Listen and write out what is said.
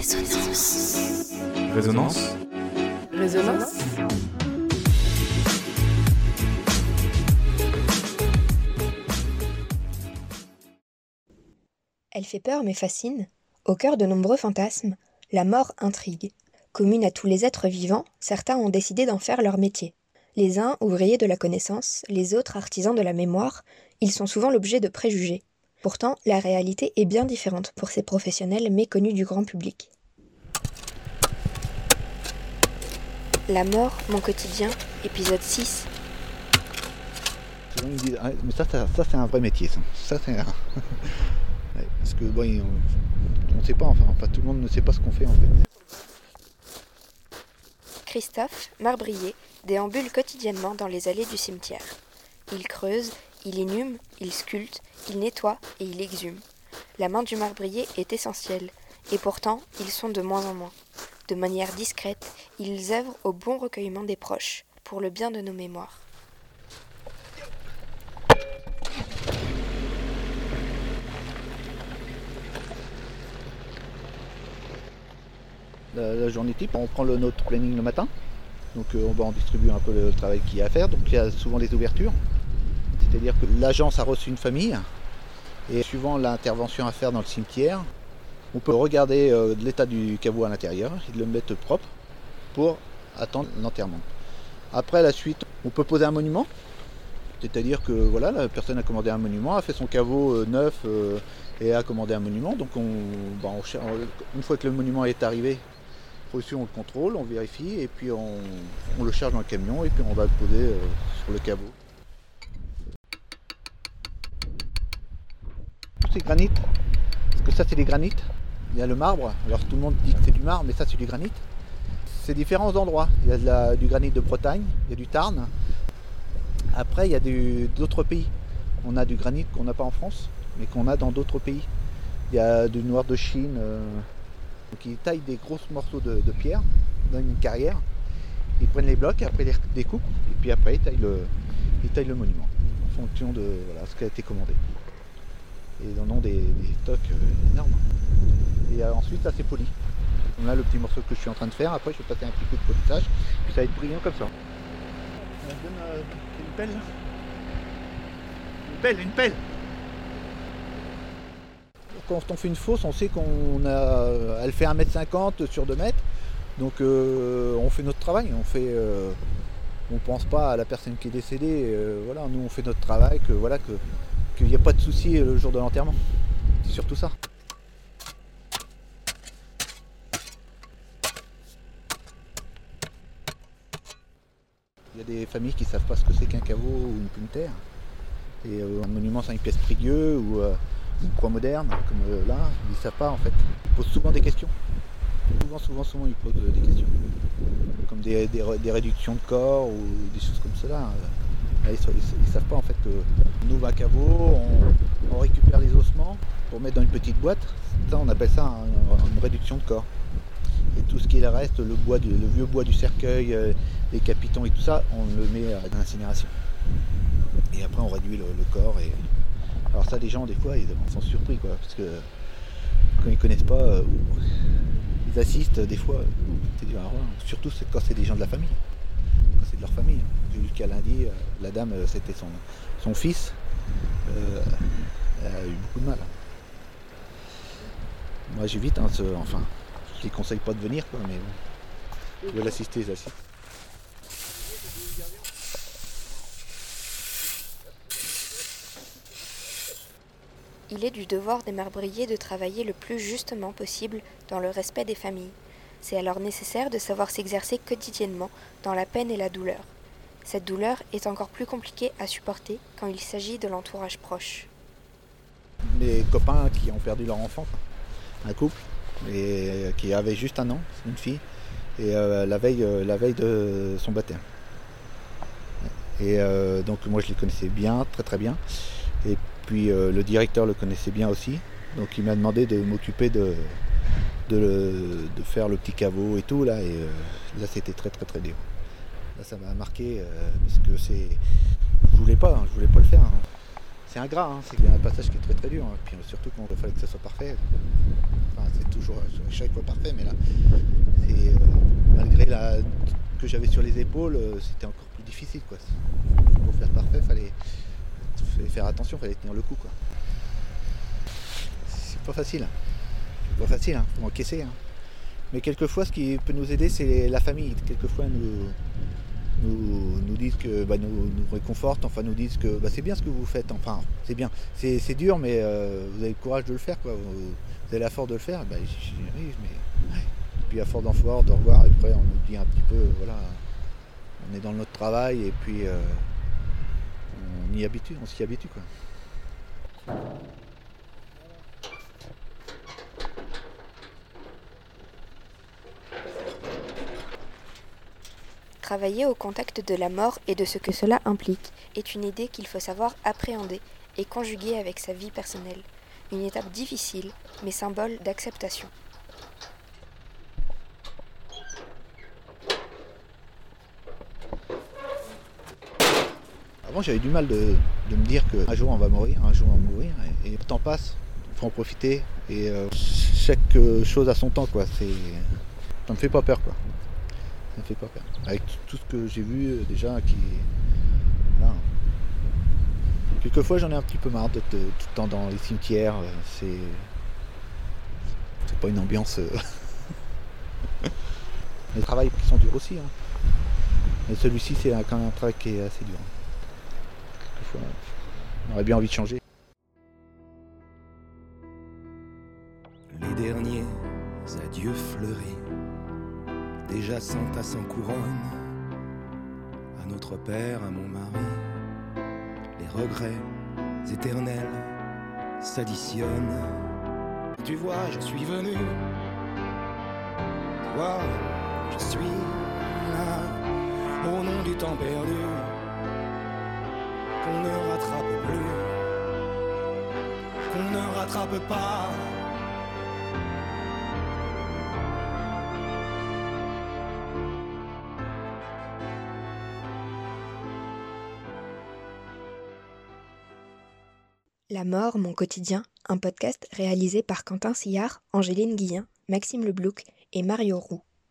Résonance. Résonance Résonance Elle fait peur mais fascine. Au cœur de nombreux fantasmes, la mort intrigue. Commune à tous les êtres vivants, certains ont décidé d'en faire leur métier. Les uns ouvriers de la connaissance, les autres artisans de la mémoire, ils sont souvent l'objet de préjugés. Pourtant, la réalité est bien différente pour ces professionnels méconnus du grand public. La mort, mon quotidien, épisode 6. Souvent, ils me disent, Ah, mais ça, ça, ça, c'est un vrai métier. Ça, Ça, c'est un- Ouais, Parce que bon, on ne sait pas, enfin, enfin, tout le monde ne sait pas ce qu'on fait en fait. Christophe, marbrier, déambule quotidiennement dans les allées du cimetière. Il creuse, il inhume, il sculpte, il nettoie et il exhume. La main du marbrier est essentielle, et pourtant ils sont de moins en moins. De manière discrète, ils œuvrent au bon recueillement des proches, pour le bien de nos mémoires. La, journée type, on prend le, notre planning le matin. Donc euh, on va en distribuer un peu le travail qu'il y a à faire. Donc il y a souvent des ouvertures. C'est-à-dire que l'agence a reçu une famille. Et suivant l'intervention à faire dans le cimetière, on peut regarder euh, l'état du caveau à l'intérieur et le mettre propre pour attendre l'enterrement. Après la suite, on peut poser un monument. C'est-à-dire que voilà, la personne a commandé un monument, a fait son caveau euh, neuf euh, et a commandé un monument. Donc on, bah, une fois que le monument est arrivé, on le contrôle, on vérifie et puis on, le charge dans le camion et puis on va le poser sur le caveau. Tous ces granites, parce que ça c'est des granites, il y a le marbre, alors tout le monde dit que c'est du marbre, mais ça c'est du granit. C'est différents endroits. Il y a du granit de Bretagne, il y a du Tarn. Après, il y a d'autres pays. On a du granit qu'on n'a pas en France, mais qu'on a dans d'autres pays. Il y a du noir de Chine. euh, ils taillent des gros morceaux de, pierre dans une carrière. Ils prennent les blocs, après ils les découpent, et puis après ils taillent le, le monument en fonction de ce qui a été commandé. Et ils en ont des, des stocks euh, énormes. Et euh, ensuite, ça c'est poli. On a le petit morceau que je suis en train de faire. Après, je vais passer un petit coup de polissage, puis ça va être brillant comme ça. Donne euh, une pelle Une pelle, une pelle Quand on fait une fosse, on sait qu'on a, elle fait 1m50 sur 2 mètres. Donc euh, on fait notre travail. On fait, euh, on pense pas à la personne qui est décédée. euh, voilà, nous on fait notre travail. Que voilà, que qu'il n'y a pas de souci le jour de l'enterrement. C'est surtout ça. Il y a des familles qui ne savent pas ce que c'est qu'un caveau ou une plume terre. Et euh, un monument, une pièce prigueux ou euh, une croix moderne, comme euh, là, ils ne savent pas en fait. Ils posent souvent des questions. Souvent, souvent, souvent, ils posent euh, des questions. Comme des, des réductions de corps ou des choses comme cela. Euh, ils ne savent pas en fait que nous, ouvre un caveau, on, on récupère les ossements pour mettre dans une petite boîte. Ça, on appelle ça un- une réduction de corps. Et tout ce qui reste, le, bois le vieux bois du cercueil, euh, les capitons et tout ça, on le met à l'incinération. Et après on réduit le, corps. Alors ça, les gens, des fois, ils sont surpris, parce que quand ils connaissent pas, euh, ils assistent, des fois, c'est. Surtout quand c'est des gens de la famille, de leur famille. Jusqu'à lundi, euh, la dame, euh, c'était son, son fils. Euh, elle a eu beaucoup de mal. Moi, j'évite, hein, enfin, je les conseille pas de venir, quoi, mais bon. Ils veulent assister, ils assistent. Il est du devoir des marbriers de travailler le plus justement possible dans le respect des familles. C'est alors nécessaire de savoir s'exercer quotidiennement dans la peine et la douleur. Cette douleur est encore plus compliquée à supporter quand il s'agit de l'entourage proche. mes copains qui ont perdu leur enfant, un couple, et qui avait juste un an, une fille, et euh, la, veille, euh, la veille de son baptême. Et euh, donc moi je les connaissais bien, très très bien. Et puis le directeur le connaissait bien aussi, donc il m'a demandé de m'occuper de, de, faire le petit caveau et tout là, et euh, là c'était très très très dur. Là ça m'a marqué euh, parce que c'est. Je voulais pas, hein, je voulais pas le faire. hein. C'est ingrat, hein, c'est un passage qui est très très dur. hein. Puis surtout quand il fallait que ça soit parfait. Enfin, c'est toujours chaque fois parfait, mais là, euh, malgré la que j'avais sur les épaules, euh, c'était encore plus difficile. Quoi. Pour faire parfait, fallait, fallait faire attention, fallait tenir le coup. Quoi. C'est pas facile. Pas facile, hein, faut encaisser. Hein. Mais quelquefois, ce qui peut nous aider, c'est la famille. Quelquefois, nous, nous, nous disent que bah, nous, nous réconfortent, enfin nous disent que bah, c'est bien ce que vous faites, enfin c'est bien, c'est dur mais euh, vous avez le courage de le faire, quoi. Vous, avez la force de le faire, bah, oui, mais ouais. puis à force d'en voir, de revoir, et après on nous dit un petit peu, voilà, on est dans notre travail et puis euh, on y habitue, on s'y habitue quoi. Travailler au contact de la mort et de ce que cela implique est une idée qu'il faut savoir appréhender et conjuguer avec sa vie personnelle. Une étape difficile, mais symbole d'acceptation. Avant j'avais du mal de, me dire qu'un jour on va mourir, un jour on va mourir, et, le temps passe, il faut en profiter, et euh, chaque chose a son temps quoi, ça me fait pas peur quoi fait pas peur. Avec tout ce que j'ai vu euh, déjà qui. Voilà. Quelquefois j'en ai un petit peu marre d'être tout le temps dans les cimetières. euh, C'est. Pas une ambiance. euh, les travails sont durs aussi. hein. Mais celui-ci c'est quand même un travail qui est assez dur. Quelquefois, on aurait bien envie de changer. Les derniers adieux fleuris, déjà sans ta sans couronne, à notre père, à mon mari, les regrets éternels s'additionnent. Tu vois, je suis venu, tu vois, je suis là, au nom du temps perdu, qu'on ne rattrape plus, qu'on ne rattrape pas. La mort, mon quotidien, un podcast réalisé par Quentin Sillard, Angéline Guillen, Maxime Leblouc et Mario Roux.